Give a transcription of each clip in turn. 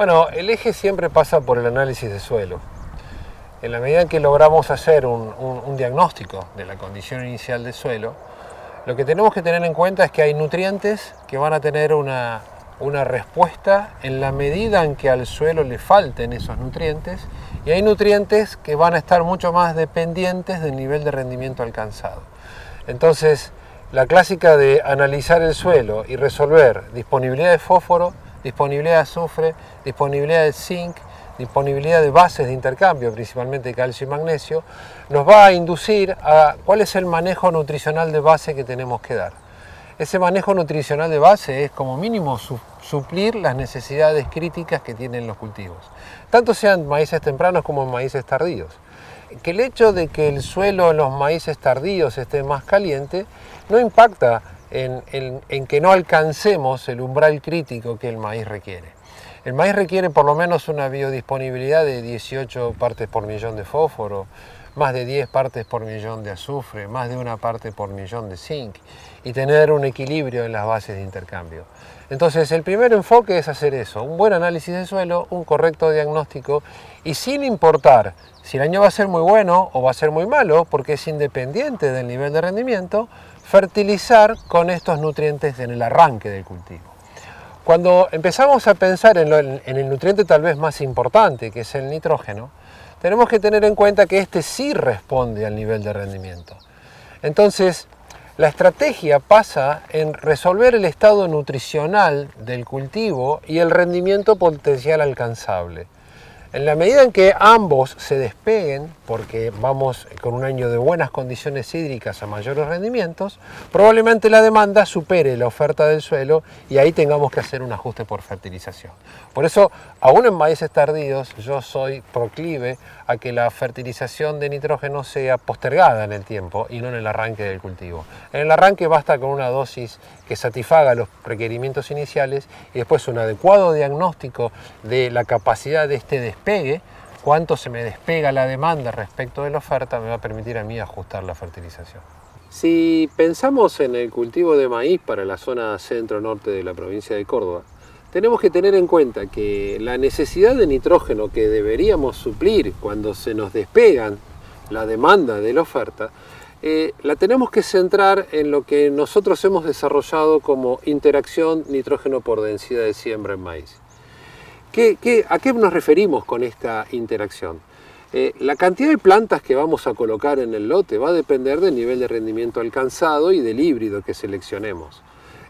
Bueno, el eje siempre pasa por el análisis de suelo. En la medida en que logramos hacer un, diagnóstico de la condición inicial del suelo, lo que tenemos que tener en cuenta es que hay nutrientes que van a tener una, una respuesta en la medida en que al suelo le falten esos nutrientes y hay nutrientes que van a estar mucho más dependientes del nivel de rendimiento alcanzado. Entonces, la clásica de analizar el suelo y resolver disponibilidad de fósforo, disponibilidad de azufre, disponibilidad de zinc, disponibilidad de bases de intercambio, principalmente calcio y magnesio, nos va a inducir a cuál es el manejo nutricional de base que tenemos que dar. Ese manejo nutricional de base es como mínimo suplir las necesidades críticas que tienen los cultivos, tanto sean maíces tempranos como maíces tardíos. Que el hecho de que el suelo en los maíces tardíos esté más caliente no impacta en, que no alcancemos el umbral crítico que el maíz requiere. El maíz requiere por lo menos una biodisponibilidad de 18 partes por millón de fósforo, más de 10 partes por millón de azufre, más de una parte por millón de zinc y tener un equilibrio en las bases de intercambio. Entonces el primer enfoque es hacer eso, un buen análisis de suelo, un correcto diagnóstico y sin importar si el año va a ser muy bueno o va a ser muy malo, porque es independiente del nivel de rendimiento, fertilizar con estos nutrientes en el arranque del cultivo. Cuando empezamos a pensar en, el nutriente tal vez más importante, que es el nitrógeno, tenemos que tener en cuenta que este sí responde al nivel de rendimiento. Entonces, la estrategia pasa en resolver el estado nutricional del cultivo y el rendimiento potencial alcanzable. En la medida en que ambos se despeguen, porque vamos con un año de buenas condiciones hídricas a mayores rendimientos, probablemente la demanda supere la oferta del suelo y ahí tengamos que hacer un ajuste por fertilización. Por eso, aún en maíces tardíos, yo soy proclive a que la fertilización de nitrógeno sea postergada en el tiempo y no en el arranque del cultivo. En el arranque basta con una dosis que satisfaga los requerimientos iniciales y después un adecuado diagnóstico de la capacidad de este despegue, cuánto se me despega la demanda respecto de la oferta, me va a permitir a mí ajustar la fertilización. Si pensamos en el cultivo de maíz para la zona centro-norte de la provincia de Córdoba, tenemos que tener en cuenta que la necesidad de nitrógeno que deberíamos suplir cuando se nos despegan la demanda de la oferta eh, la tenemos que centrar en lo que nosotros hemos desarrollado como interacción nitrógeno por densidad de siembra en maíz. A qué nos referimos con esta interacción? Eh, la cantidad de plantas que vamos a colocar en el lote va a depender del nivel de rendimiento alcanzado y del híbrido que seleccionemos.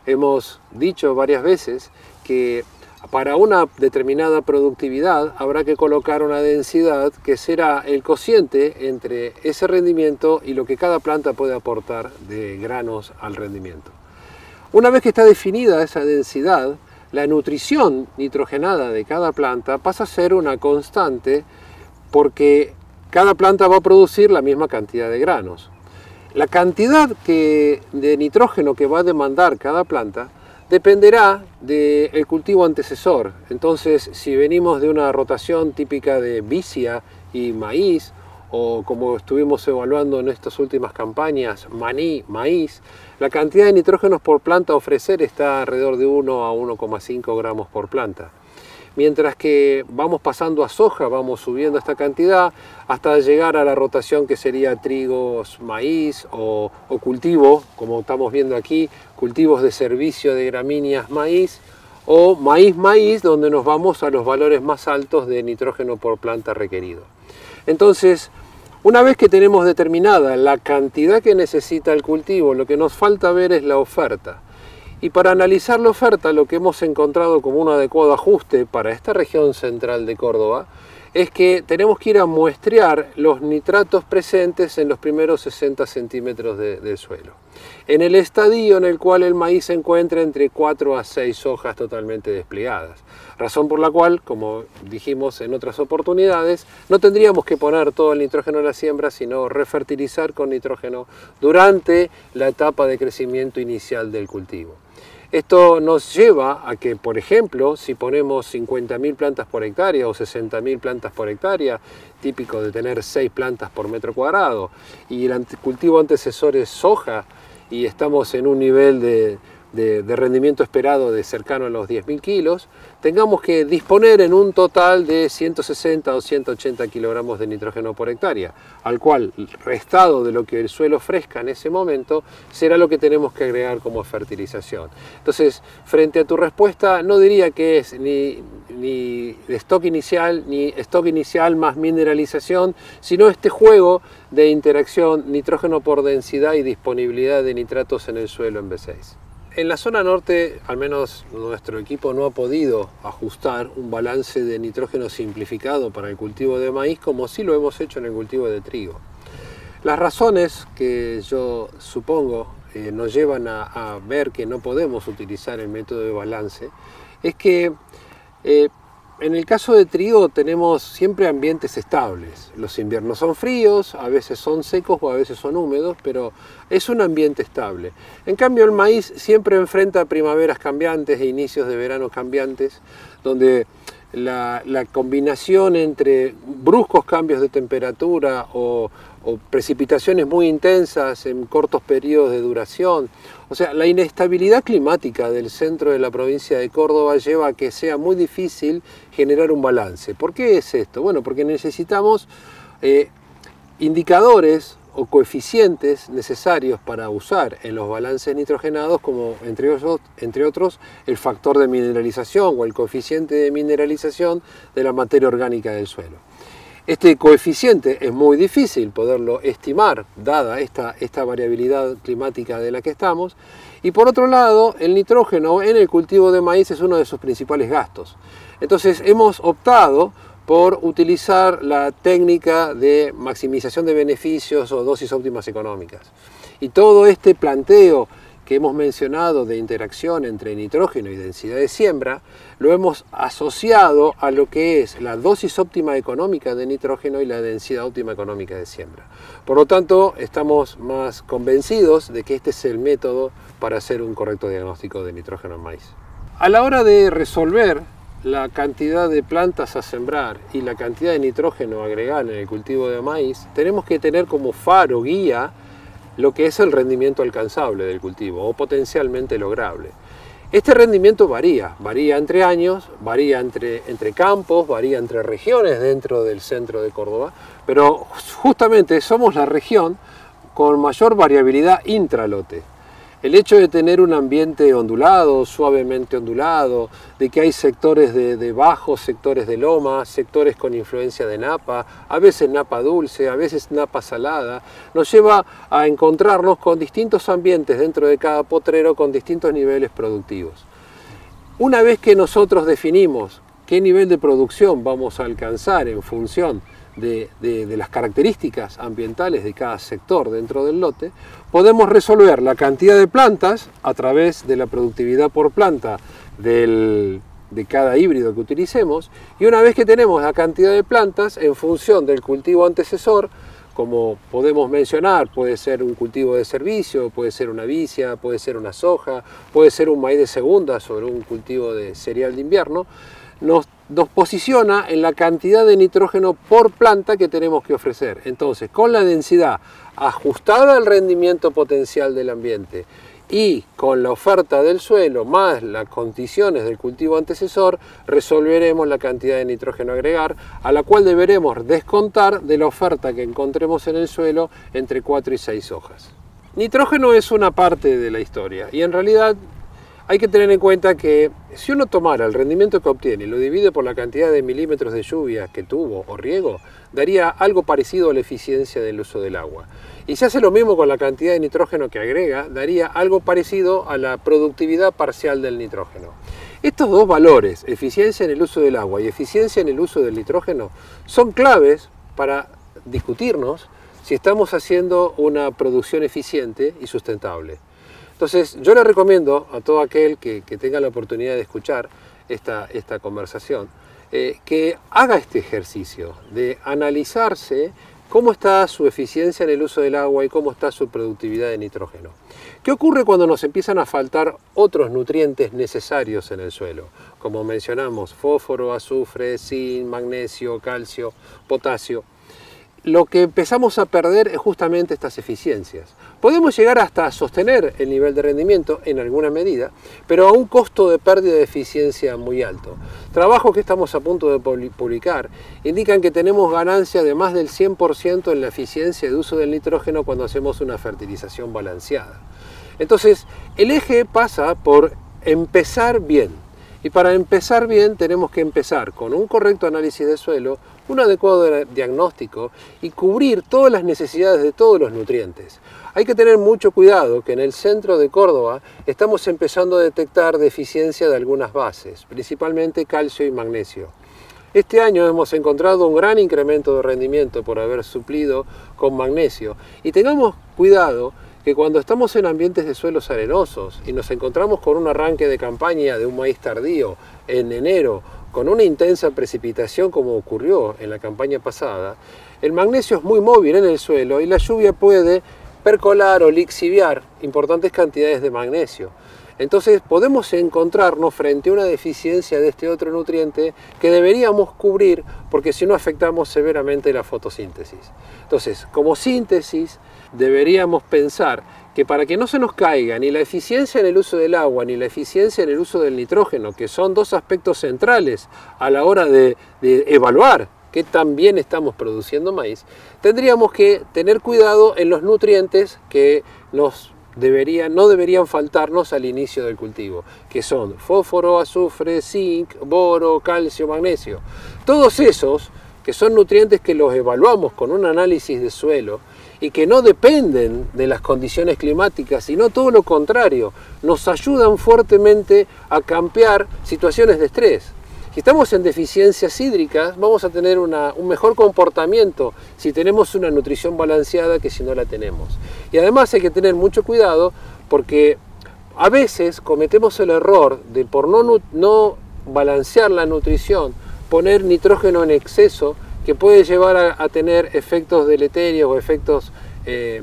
Hemos dicho varias veces que para una determinada productividad habrá que colocar una densidad que será el cociente entre ese rendimiento y lo que cada planta puede aportar de granos al rendimiento. Una vez que está definida esa densidad, la nutrición nitrogenada de cada planta pasa a ser una constante porque cada planta va a producir la misma cantidad de granos. La cantidad de nitrógeno que va a demandar cada planta dependerá del cultivo antecesor. Entonces, si venimos de una rotación típica de vicia y maíz, o como estuvimos evaluando en estas últimas campañas, maní, maíz, la cantidad de nitrógenos por planta a ofrecer está alrededor de 1 a 1,5 gramos por planta mientras que vamos pasando a soja, vamos subiendo esta cantidad hasta llegar a la rotación que sería trigos, maíz o, cultivo, como estamos viendo aquí, cultivos de servicio de gramíneas maíz o maíz maíz, donde nos vamos a los valores más altos de nitrógeno por planta requerido. Entonces, una vez que tenemos determinada la cantidad que necesita el cultivo, lo que nos falta ver es la oferta. Y para analizar la oferta, lo que hemos encontrado como un adecuado ajuste para esta región central de Córdoba es que tenemos que ir a muestrear los nitratos presentes en los primeros 60 centímetros del suelo. En el estadio en el cual el maíz se encuentra entre 4 a 6 hojas totalmente desplegadas. Razón por la cual, como dijimos en otras oportunidades, no tendríamos que poner todo el nitrógeno en la siembra, sino refertilizar con nitrógeno durante la etapa de crecimiento inicial del cultivo. Esto nos lleva a que, por ejemplo, si ponemos 50.000 plantas por hectárea o 60.000 plantas por hectárea, típico de tener 6 plantas por metro cuadrado, y el cultivo antecesor es soja, y estamos en un nivel de de, rendimiento esperado de cercano a los 10.000 kilos, tengamos que disponer en un total de 160 o 180 kilogramos de nitrógeno por hectárea, al cual restado de lo que el suelo ofrezca en ese momento será lo que tenemos que agregar como fertilización. Entonces, frente a tu respuesta, no diría que es ni, ni stock inicial, ni stock inicial más mineralización, sino este juego de interacción nitrógeno por densidad y disponibilidad de nitratos en el suelo en B6. En la zona norte, al menos nuestro equipo no ha podido ajustar un balance de nitrógeno simplificado para el cultivo de maíz como sí lo hemos hecho en el cultivo de trigo. Las razones que yo supongo eh, nos llevan a, ver que no podemos utilizar el método de balance es que eh, en el caso de trigo tenemos siempre ambientes estables. Los inviernos son fríos, a veces son secos o a veces son húmedos, pero es un ambiente estable. En cambio el maíz siempre enfrenta primaveras cambiantes e inicios de verano cambiantes, donde la, combinación entre bruscos cambios de temperatura o, precipitaciones muy intensas en cortos periodos de duración. O sea, la inestabilidad climática del centro de la provincia de Córdoba lleva a que sea muy difícil generar un balance. ¿Por qué es esto? Bueno, porque necesitamos eh, indicadores o coeficientes necesarios para usar en los balances nitrogenados, como entre otros el factor de mineralización o el coeficiente de mineralización de la materia orgánica del suelo. Este coeficiente es muy difícil poderlo estimar, dada esta, esta variabilidad climática de la que estamos, y por otro lado, el nitrógeno en el cultivo de maíz es uno de sus principales gastos. Entonces hemos optado por utilizar la técnica de maximización de beneficios o dosis óptimas económicas. Y todo este planteo que hemos mencionado de interacción entre nitrógeno y densidad de siembra, lo hemos asociado a lo que es la dosis óptima económica de nitrógeno y la densidad óptima económica de siembra. Por lo tanto, estamos más convencidos de que este es el método para hacer un correcto diagnóstico de nitrógeno en maíz. A la hora de resolver la cantidad de plantas a sembrar y la cantidad de nitrógeno a agregar en el cultivo de maíz, tenemos que tener como faro, guía, lo que es el rendimiento alcanzable del cultivo o potencialmente lograble. Este rendimiento varía, varía entre años, varía entre, entre campos, varía entre regiones dentro del centro de Córdoba, pero justamente somos la región con mayor variabilidad intralote. El hecho de tener un ambiente ondulado, suavemente ondulado, de que hay sectores de, bajos, sectores de loma, sectores con influencia de napa, a veces napa dulce, a veces napa salada, nos lleva a encontrarnos con distintos ambientes dentro de cada potrero con distintos niveles productivos. Una vez que nosotros definimos qué nivel de producción vamos a alcanzar en función de, las características ambientales de cada sector dentro del lote, podemos resolver la cantidad de plantas a través de la productividad por planta de cada híbrido que utilicemos y una vez que tenemos la cantidad de plantas en función del cultivo antecesor, como podemos mencionar, puede ser un cultivo de servicio, puede ser una vicia, puede ser una soja, puede ser un maíz de segunda sobre un cultivo de cereal de invierno, nos, posiciona en la cantidad de nitrógeno por planta que tenemos que ofrecer. Entonces, con la densidad ajustada al rendimiento potencial del ambiente y con la oferta del suelo más las condiciones del cultivo antecesor, resolveremos la cantidad de nitrógeno a agregar, a la cual deberemos descontar de la oferta que encontremos en el suelo entre 4 y 6 hojas. Nitrógeno es una parte de la historia y en realidad hay que tener en cuenta que si uno tomara el rendimiento que obtiene y lo divide por la cantidad de milímetros de lluvia que tuvo o riego, daría algo parecido a la eficiencia del uso del agua. Y si hace lo mismo con la cantidad de nitrógeno que agrega, daría algo parecido a la productividad parcial del nitrógeno. Estos dos valores, eficiencia en el uso del agua y eficiencia en el uso del nitrógeno, son claves para discutirnos si estamos haciendo una producción eficiente y sustentable. Entonces, yo le recomiendo a todo aquel que, tenga la oportunidad de escuchar esta, esta conversación, eh, que haga este ejercicio de analizarse cómo está su eficiencia en el uso del agua y cómo está su productividad de nitrógeno. ¿Qué ocurre cuando nos empiezan a faltar otros nutrientes necesarios en el suelo? Como mencionamos, fósforo, azufre, zinc, magnesio, calcio, potasio. Lo que empezamos a perder es justamente estas eficiencias. Podemos llegar hasta sostener el nivel de rendimiento en alguna medida, pero a un costo de pérdida de eficiencia muy alto. Trabajos que estamos a punto de publicar indican que tenemos ganancia de más del 100% en la eficiencia de uso del nitrógeno cuando hacemos una fertilización balanceada. Entonces, el eje pasa por empezar bien. Y para empezar bien tenemos que empezar con un correcto análisis de suelo, un adecuado diagnóstico y cubrir todas las necesidades de todos los nutrientes. Hay que tener mucho cuidado que en el centro de Córdoba estamos empezando a detectar deficiencia de algunas bases, principalmente calcio y magnesio. Este año hemos encontrado un gran incremento de rendimiento por haber suplido con magnesio y tengamos cuidado que cuando estamos en ambientes de suelos arenosos y nos encontramos con un arranque de campaña de un maíz tardío en enero con una intensa precipitación como ocurrió en la campaña pasada, el magnesio es muy móvil en el suelo y la lluvia puede percolar o lixiviar importantes cantidades de magnesio. Entonces podemos encontrarnos frente a una deficiencia de este otro nutriente que deberíamos cubrir porque si no afectamos severamente la fotosíntesis. Entonces, como síntesis, deberíamos pensar que para que no se nos caiga ni la eficiencia en el uso del agua ni la eficiencia en el uso del nitrógeno, que son dos aspectos centrales a la hora de, evaluar que también estamos produciendo maíz, tendríamos que tener cuidado en los nutrientes que nos deberían, no deberían faltarnos al inicio del cultivo, que son fósforo, azufre, zinc, boro, calcio, magnesio. Todos esos, que son nutrientes que los evaluamos con un análisis de suelo, y que no dependen de las condiciones climáticas, sino todo lo contrario, nos ayudan fuertemente a campear situaciones de estrés. Si estamos en deficiencias hídricas, vamos a tener un mejor comportamiento si tenemos una nutrición balanceada que si no la tenemos. Y además hay que tener mucho cuidado porque a veces cometemos el error de por no, no balancear la nutrición, poner nitrógeno en exceso que puede llevar a, tener efectos deleterios o efectos eh,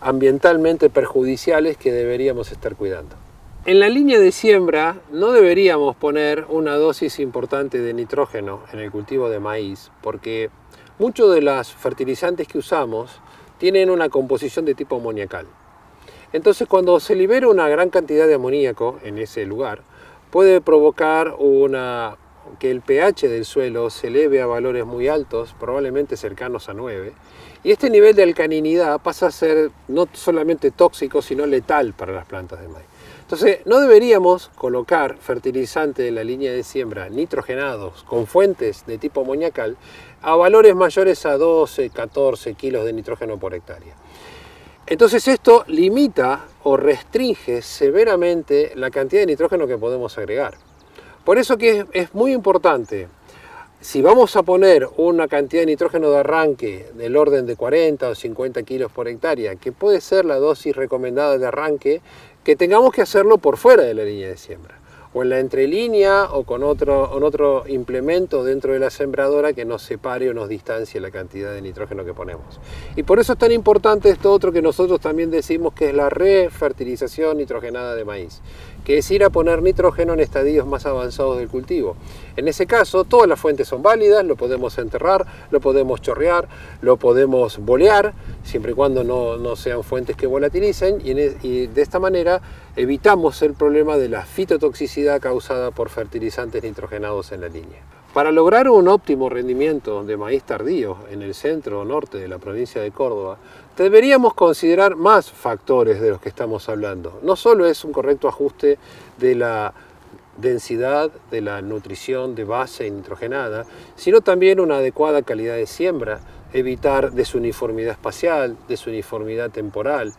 ambientalmente perjudiciales que deberíamos estar cuidando. En la línea de siembra no deberíamos poner una dosis importante de nitrógeno en el cultivo de maíz porque muchos de los fertilizantes que usamos tienen una composición de tipo amoniacal. Entonces cuando se libera una gran cantidad de amoníaco en ese lugar, puede provocar una, que el pH del suelo se eleve a valores muy altos, probablemente cercanos a 9, y este nivel de alcaninidad pasa a ser no solamente tóxico, sino letal para las plantas de maíz. Entonces, no deberíamos colocar fertilizante en la línea de siembra nitrogenados con fuentes de tipo amoníacal a valores mayores a 12, 14 kilos de nitrógeno por hectárea. Entonces esto limita o restringe severamente la cantidad de nitrógeno que podemos agregar. Por eso que es, muy importante, si vamos a poner una cantidad de nitrógeno de arranque del orden de 40 o 50 kilos por hectárea, que puede ser la dosis recomendada de arranque, que tengamos que hacerlo por fuera de la línea de siembra o en la entrelínea o con otro, con otro implemento dentro de la sembradora que nos separe o nos distancie la cantidad de nitrógeno que ponemos. Y por eso es tan importante esto otro que nosotros también decimos que es la refertilización nitrogenada de maíz que es ir a poner nitrógeno en estadios más avanzados del cultivo. En ese caso, todas las fuentes son válidas, lo podemos enterrar, lo podemos chorrear, lo podemos bolear, siempre y cuando no, sean fuentes que volatilicen, y, y de esta manera evitamos el problema de la fitotoxicidad causada por fertilizantes nitrogenados en la línea. Para lograr un óptimo rendimiento de maíz tardío en el centro o norte de la provincia de Córdoba, deberíamos considerar más factores de los que estamos hablando. No solo es un correcto ajuste de la densidad, de la nutrición de base nitrogenada, sino también una adecuada calidad de siembra, evitar desuniformidad espacial, desuniformidad temporal,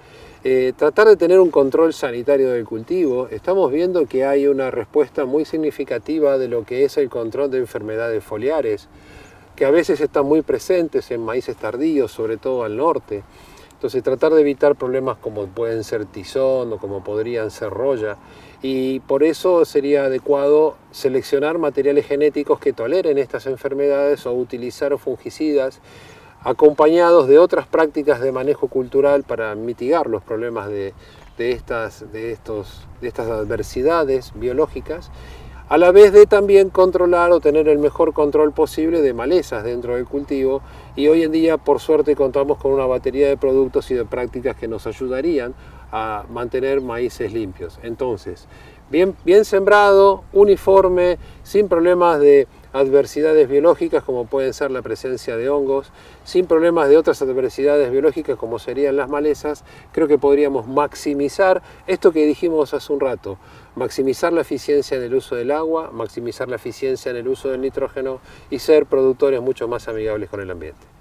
eh, tratar de tener un control sanitario del cultivo. Estamos viendo que hay una respuesta muy significativa de lo que es el control de enfermedades foliares, que a veces están muy presentes en maíces tardíos, sobre todo al norte. Entonces tratar de evitar problemas como pueden ser tizón o como podrían ser roya. Y por eso sería adecuado seleccionar materiales genéticos que toleren estas enfermedades o utilizar fungicidas acompañados de otras prácticas de manejo cultural para mitigar los problemas de, estas, de, estos, de estas adversidades biológicas a la vez de también controlar o tener el mejor control posible de malezas dentro del cultivo y hoy en día por suerte contamos con una batería de productos y de prácticas que nos ayudarían a mantener maíces limpios. Entonces, bien, bien sembrado, uniforme, sin problemas de adversidades biológicas como pueden ser la presencia de hongos, sin problemas de otras adversidades biológicas como serían las malezas, creo que podríamos maximizar esto que dijimos hace un rato, maximizar la eficiencia en el uso del agua, maximizar la eficiencia en el uso del nitrógeno y ser productores mucho más amigables con el ambiente.